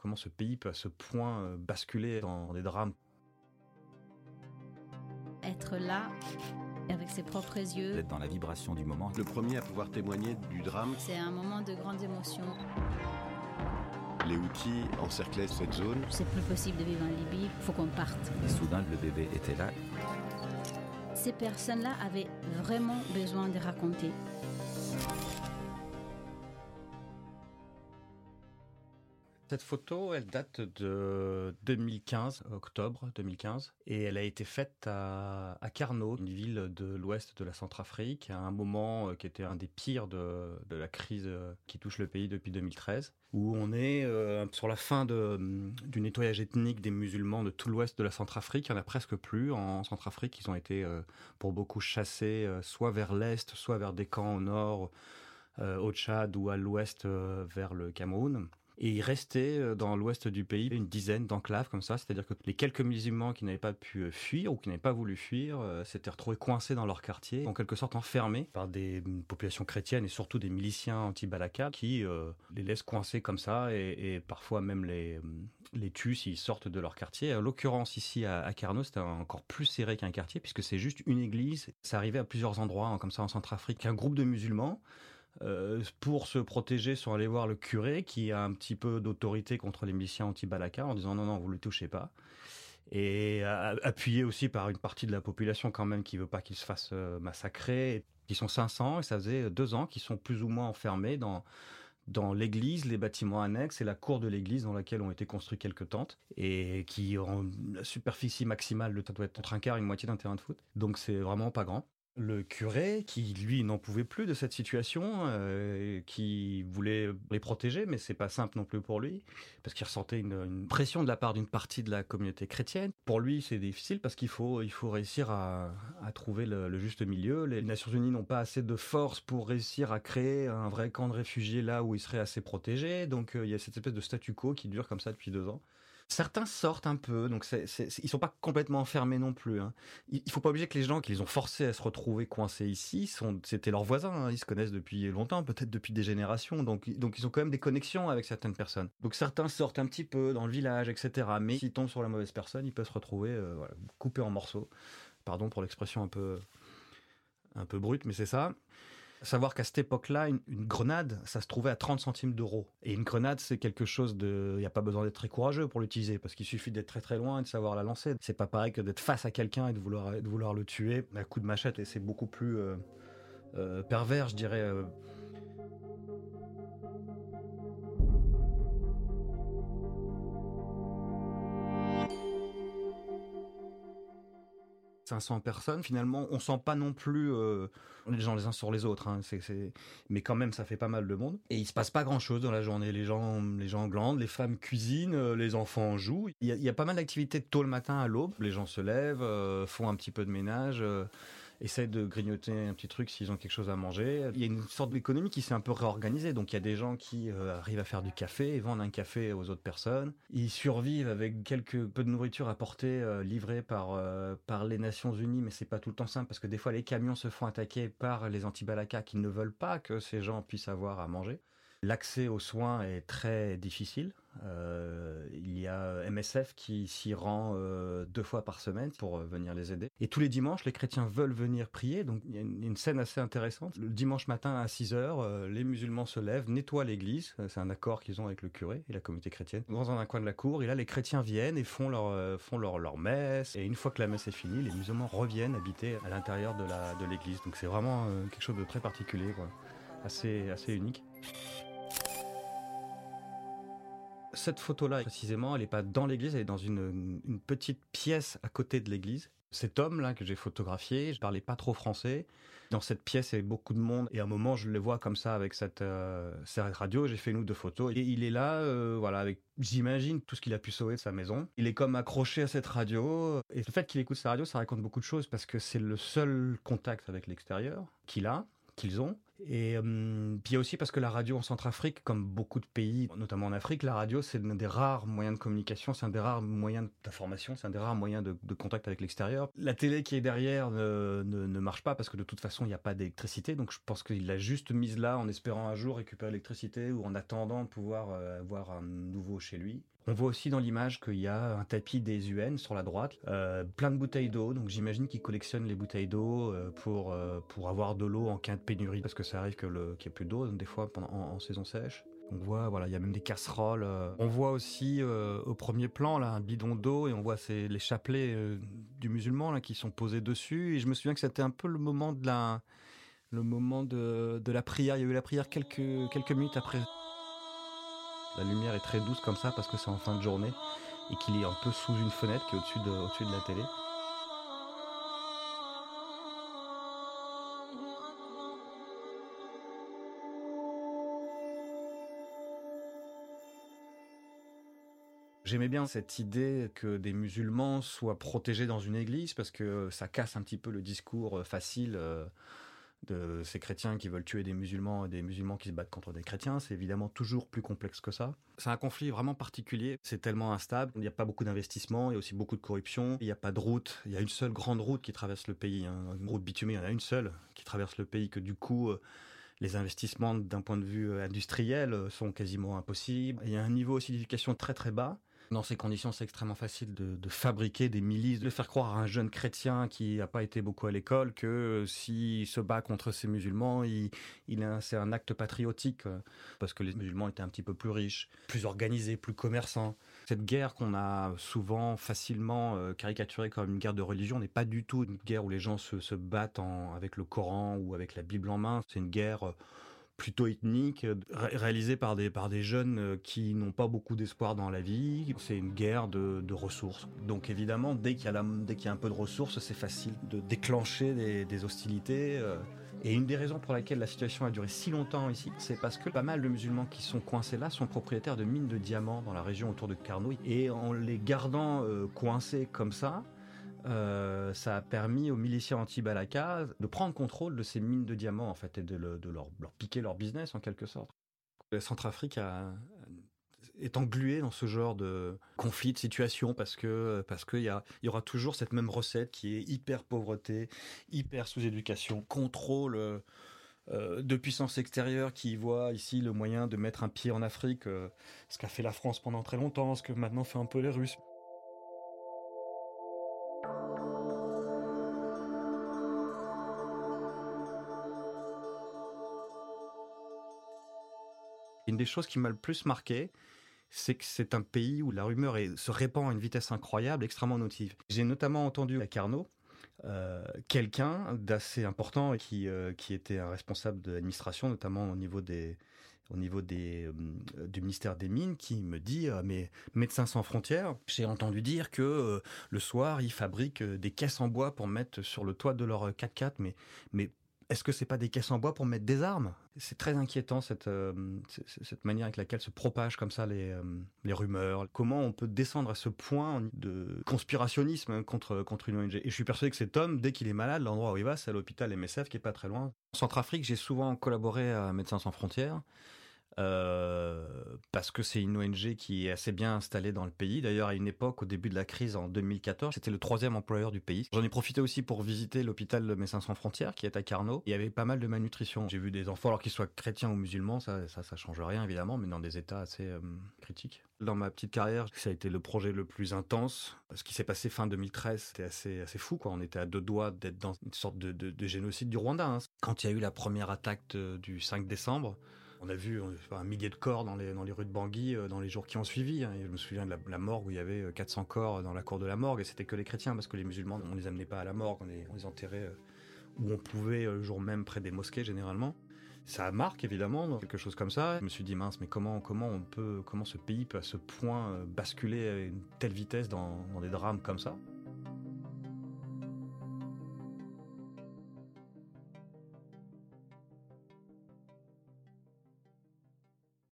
comment ce pays peut à ce point euh, basculer dans des drames. Être là, avec ses propres yeux, D'être dans la vibration du moment. Le premier à pouvoir témoigner du drame, c'est un moment de grande émotion. les outils encerclaient cette zone. C'est plus possible de vivre en Libye, faut qu'on parte. Et soudain, le bébé était là. Ces personnes-là avaient vraiment besoin de raconter. Cette photo, elle date de 2015, octobre 2015, et elle a été faite à, à Carnot, une ville de l'ouest de la Centrafrique, à un moment euh, qui était un des pires de, la crise euh, qui touche le pays depuis 2013, où on est euh, sur la fin de, du nettoyage ethnique des musulmans de tout l'ouest de la Centrafrique. Il y en a presque plus en Centrafrique. Ils ont été pour beaucoup chassés, soit vers l'est, soit vers des camps au nord, au Tchad ou à l'ouest vers le Cameroun. Et il restait euh, dans l'ouest du pays une dizaine d'enclaves comme ça, c'est-à-dire que les quelques musulmans qui n'avaient pas pu euh, fuir ou qui n'avaient pas voulu fuir euh, s'étaient retrouvés coincés dans leur quartier, en quelque sorte enfermés par des mm, populations chrétiennes et surtout des miliciens anti-Balaka qui les laissent coincés comme ça et, et parfois même les, mm, les tuent s'ils sortent de leur quartier. En l'occurrence ici à, à Carnot, c'était encore plus serré qu'un quartier puisque c'est juste une église. Ça arrivait à plusieurs endroits hein, comme ça en Centrafrique. Un groupe de musulmans euh, pour se protéger, sont allés voir le curé qui a un petit peu d'autorité contre les miliciens anti-Balaka en disant non, non, vous le touchez pas. Et appuyé aussi par une partie de la population quand même qui veut pas qu'ils se fassent euh, massacrer. Ils sont 500 et ça faisait deux ans qu'ils sont plus ou moins enfermés dans dans l'église, les bâtiments annexes et la cour de l'église dans laquelle ont été construites quelques tentes et qui ont la superficie maximale de doit être entre un quart une moitié d'un terrain de foot. Donc c'est vraiment pas grand. Le curé, qui lui n'en pouvait plus de cette situation, euh, qui voulait les protéger, mais c'est pas simple non plus pour lui, parce qu'il ressentait une, pression de la part d'une partie de la communauté chrétienne. Pour lui, c'est difficile parce qu'il faut, il faut réussir à, trouver le, le juste milieu. Les Nations Unies n'ont pas assez de force pour réussir à créer un vrai camp de réfugiés là où ils seraient assez protégés. Donc euh, il y a cette espèce de statu quo qui dure comme ça depuis deux ans. Certains sortent un peu, donc c'est, c'est, ils sont pas complètement enfermés non plus. Hein. Il, il faut pas oublier que les gens qui les ont forcés à se retrouver coincés ici, c'était leurs voisins. hein. Ils se connaissent depuis longtemps, peut-être depuis des générations. Donc, ils ont quand même des connexions avec certaines personnes. Donc certains sortent un petit peu dans le village, etc. Mais s'ils tombent sur la mauvaise personne, ils peuvent se retrouver euh, coupés en morceaux. Pardon pour l'expression un peu un peu brute, mais c'est ça. Savoir qu'à cette époque-là, une, grenade, ça se trouvait à 30 centimes d'euros. Et une grenade, c'est quelque chose de... Il n'y a pas besoin d'être très courageux pour l'utiliser, parce qu'il suffit d'être très très loin et de savoir la lancer. C'est pas pareil que d'être face à quelqu'un et de vouloir, de vouloir le tuer à coup de machette, et c'est beaucoup plus euh, euh, pervers, je dirais. euh. « 500 personnes, finalement, on sent pas non plus euh, les gens les uns sur les autres. Hein, c'est. Mais quand même, ça fait pas mal de monde. Et il se passe pas grand-chose dans la journée. Les gens, les gens glandent, les femmes cuisinent, euh, les enfants jouent. Il y a, pas mal d'activités tôt le matin à l'aube. Les gens se lèvent, euh, font un petit peu de ménage, essayent de grignoter un petit truc s'ils ont quelque chose à manger. Il y a une sorte d'économie qui s'est un peu réorganisée. Donc il y a des gens qui euh, arrivent à faire du café et vendent un café aux autres personnes. Ils survivent avec quelques peu de nourriture apportée, euh, livrée par euh, par les Nations Unies, mais c'est pas tout le temps simple parce que des fois les camions se font attaquer par les anti-balaka qui ne veulent pas que ces gens puissent avoir à manger. L'accès aux soins est très difficile. Euh, il y a MSF qui s'y rend euh, deux fois par semaine pour euh, venir les aider. Et tous les dimanches, les chrétiens veulent venir prier. Donc il y a une, scène assez intéressante. Le dimanche matin à 6 heures, les musulmans se lèvent, nettoient l'église. C'est un accord qu'ils ont avec le curé et la communauté chrétienne. Dans un coin de la cour, et là les chrétiens viennent et font leur font leur leur messe. Et une fois que la messe est finie, les musulmans reviennent habiter à l'intérieur de la de l'église. Donc c'est vraiment quelque chose de très particulier. Assez assez unique. Cette photo-là, précisément, elle n'est pas dans l'église, elle est dans une, petite pièce à côté de l'église. Cet homme-là que j'ai photographié, je parlais pas trop français. Dans cette pièce, il y avait beaucoup de monde. Et à un moment, je le vois comme ça avec cette, euh, cette radio. J'ai fait une ou deux photos. Et il est là, euh, voilà, avec, j'imagine, tout ce qu'il a pu sauver de sa maison. Il est comme accroché à cette radio. Et le fait qu'il écoute sa radio, ça raconte beaucoup de choses parce que c'est le seul contact avec l'extérieur qu'il a qu'ils ont. Et euh, puis aussi parce que la radio en Centrafrique, comme beaucoup de pays, notamment en Afrique, la radio c'est un des rares moyens de communication, c'est un des rares moyens d'information, c'est un des rares moyens de, de contact avec l'extérieur. La télé qui est derrière ne, ne, ne marche pas parce que de toute façon il n'y a pas d'électricité, donc je pense qu'il l'a juste mise là en espérant un jour récupérer l'électricité ou en attendant de pouvoir euh, avoir un nouveau chez lui. On voit aussi dans l'image qu'il y a un tapis des UN sur la droite, euh, plein de bouteilles d'eau. Donc j'imagine qu'ils collectionnent les bouteilles d'eau euh, pour euh, pour avoir de l'eau en cas de pénurie, parce que ça arrive que le qu'il n'y ait plus d'eau des fois pendant en, saison sèche. On voit, voilà, il y a même des casseroles. On voit aussi au premier plan là un bidon d'eau et on voit c'est les chapelets du musulman là qui sont posés dessus. Et je me souviens que c'était un peu le moment de la le moment de, de la prière. Il y a eu la prière quelques quelques minutes après. La lumière est très douce comme ça parce que c'est en fin de journée et qu'il est un peu sous une fenêtre qui est au-dessus de, la télé. J'aimais bien cette idée que des musulmans soient protégés dans une église parce que ça casse un petit peu le discours facile de ces chrétiens qui veulent tuer des musulmans et des musulmans qui se battent contre des chrétiens. C'est évidemment toujours plus complexe que ça. C'est un conflit vraiment particulier. C'est tellement instable. Il n'y a pas beaucoup d'investissement. Il y a aussi beaucoup de corruption. Il n'y a pas de route. Il y a une seule grande route qui traverse le pays. Hein. Une route bitumée, il y en a une seule qui traverse le pays que du coup, les investissements d'un point de vue industriel sont quasiment impossibles. Il y a un niveau aussi d'éducation très très bas. Dans ces conditions, c'est extrêmement facile de, fabriquer des milices, de faire croire à un jeune chrétien qui n'a pas été beaucoup à l'école que s'il se bat contre ces musulmans, il, c'est un acte patriotique parce que les musulmans étaient un petit peu plus riches, plus organisés, plus commerçants. Cette guerre qu'on a souvent facilement caricaturée comme une guerre de religion n'est pas du tout une guerre où les gens se, battent en, avec le Coran ou avec la Bible en main. C'est une guerre plutôt ethnique, ré réalisé par des, par des jeunes qui n'ont pas beaucoup d'espoir dans la vie. C'est une guerre de, de ressources. Donc évidemment, dès qu'il y, y, a un peu de ressources, c'est facile de déclencher des, des hostilités. Et une des raisons pour laquelle la situation a duré si longtemps ici, c'est parce que pas mal de musulmans qui sont coincés là sont propriétaires de mines de diamants dans la région autour de Carnouille. Et en les gardant euh, coincés comme ça, euh, ça a permis aux miliciens anti-Balaka de prendre contrôle de ces mines de diamants en fait et de, le, de leur, piquer leur business en quelque sorte. La Centrafrique est engluée dans ce genre de conflit, de situation parce que parce qu'il y, y aura toujours cette même recette qui est hyper pauvreté, hyper sous-éducation, contrôle. Euh, de puissance extérieure qui voit ici le moyen de mettre un pied en Afrique, euh, ce qu'a fait la France pendant très longtemps, ce que maintenant fait un peu les Russes. Une des choses qui m'a le plus marqué, c'est que c'est un pays où la rumeur se répand à une vitesse incroyable, extrêmement notive. J'ai notamment entendu à Carnot euh, quelqu'un d'assez important qui, euh, qui était un responsable de l'administration, notamment au niveau des au niveau des, euh, du ministère des Mines, qui me dit mais Médecins sans frontières, j'ai entendu dire que le soir ils fabriquent des caisses en bois pour mettre sur le toit de leur 4x4, mais mais est-ce que c'est pas des caisses en bois pour mettre des armes? C'est très inquiétant cette, euh, cette manière avec laquelle se propagent comme ça les, euh, les rumeurs. Comment on peut descendre à ce point de conspirationnisme contre, contre une ONG Et je suis persuadé que cet homme, dès qu'il est malade, l'endroit où il va, c'est à l'hôpital MSF qui est pas très loin. En Centrafrique, j'ai souvent collaboré à Médecins sans frontières. Euh, parce que c'est une ONG qui est assez bien installée dans le pays. D'ailleurs, à une époque, au début de la crise en 2014, c'était le troisième employeur du pays. J'en ai profité aussi pour visiter l'hôpital Médecins sans frontières, qui est à Carnot. Il y avait pas mal de malnutrition. J'ai vu des enfants, alors qu'ils soient chrétiens ou musulmans, ça, ça, ça change rien évidemment, mais dans des états assez euh, critiques. Dans ma petite carrière, ça a été le projet le plus intense. Ce qui s'est passé fin 2013, c'était assez, assez fou. On était à deux doigts d'être dans une sorte de, de, de génocide du Rwanda. Hein. Quand il y a eu la première attaque de, du 5 décembre, on a vu un millier de corps dans les, rues de Bangui dans les jours qui ont suivi. Hein. Je me souviens de la, morgue où il y avait 400 corps dans la cour de la morgue et c'était que les chrétiens parce que les musulmans, on les amenait pas à la morgue, on les, enterrait où on pouvait le jour même près des mosquées généralement. Ça marque évidemment quelque chose comme ça. Je me suis dit mince, mais comment on peut comment ce pays peut à ce point basculer à une telle vitesse dans des drames comme ça?